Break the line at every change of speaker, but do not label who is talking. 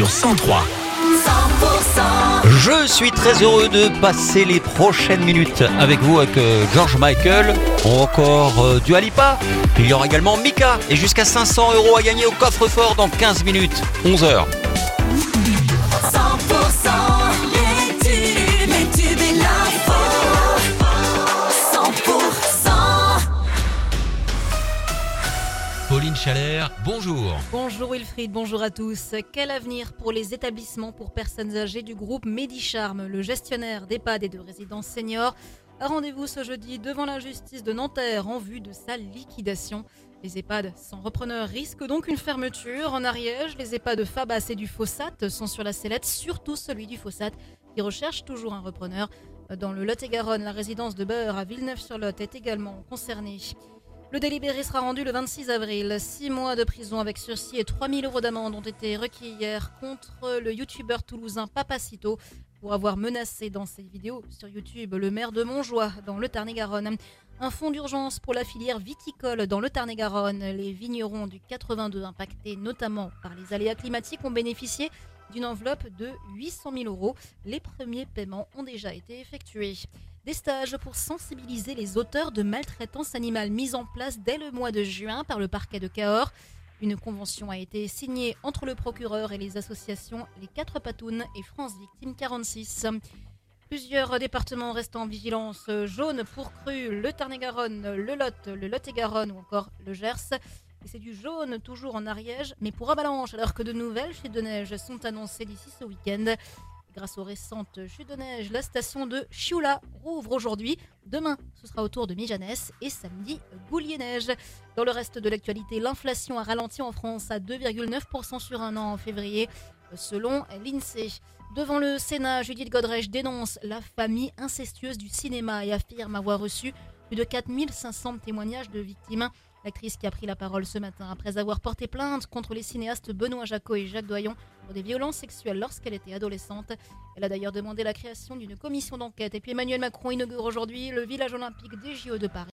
sur 103.
Je suis très heureux de passer les prochaines minutes avec vous avec euh, George Michael, encore euh, du Alipa. Il y aura également Mika et jusqu'à 500 euros à gagner au coffre-fort dans 15 minutes, 11 heures.
100%
Chalère, bonjour.
Bonjour Wilfried, bonjour à tous. Quel avenir pour les établissements pour personnes âgées du groupe Medicharme, le gestionnaire d'EHPAD et de résidences seniors rendez-vous ce jeudi devant la justice de Nanterre en vue de sa liquidation. Les EHPAD sans repreneur risquent donc une fermeture. En Ariège, les EHPAD Fabas et du Fossat sont sur la sellette, surtout celui du Fossat qui recherche toujours un repreneur. Dans le Lot-et-Garonne, la résidence de Beurre à Villeneuve-sur-Lot est également concernée. Le délibéré sera rendu le 26 avril. Six mois de prison avec sursis et 3000 euros d'amende ont été requis hier contre le youtubeur toulousain Papacito pour avoir menacé dans ses vidéos sur YouTube le maire de Montjoie dans le Tarn-et-Garonne. Un fonds d'urgence pour la filière viticole dans le Tarn-et-Garonne. Les vignerons du 82 impactés notamment par les aléas climatiques ont bénéficié d'une enveloppe de 800 000 euros. Les premiers paiements ont déjà été effectués. Des stages pour sensibiliser les auteurs de maltraitance animale mis en place dès le mois de juin par le parquet de Cahors. Une convention a été signée entre le procureur et les associations Les Quatre Patounes et France Victime 46. Plusieurs départements restent en vigilance jaune pour cru, le Tarn-et-Garonne, le Lot, le Lot-et-Garonne ou encore le Gers. Et c'est du jaune toujours en Ariège, mais pour avalanche, alors que de nouvelles chutes de neige sont annoncées d'ici ce week-end. Grâce aux récentes chutes de neige, la station de Chioula rouvre aujourd'hui. Demain, ce sera au tour de Mijanès et samedi, Goulier-Neige. Dans le reste de l'actualité, l'inflation a ralenti en France à 2,9% sur un an en février, selon l'INSEE. Devant le Sénat, Judith Godrèche dénonce la famille incestueuse du cinéma et affirme avoir reçu plus de 4500 témoignages de victimes. L'actrice qui a pris la parole ce matin après avoir porté plainte contre les cinéastes Benoît Jacot et Jacques Doyon pour des violences sexuelles lorsqu'elle était adolescente. Elle a d'ailleurs demandé la création d'une commission d'enquête. Et puis Emmanuel Macron inaugure aujourd'hui le village olympique des JO de Paris.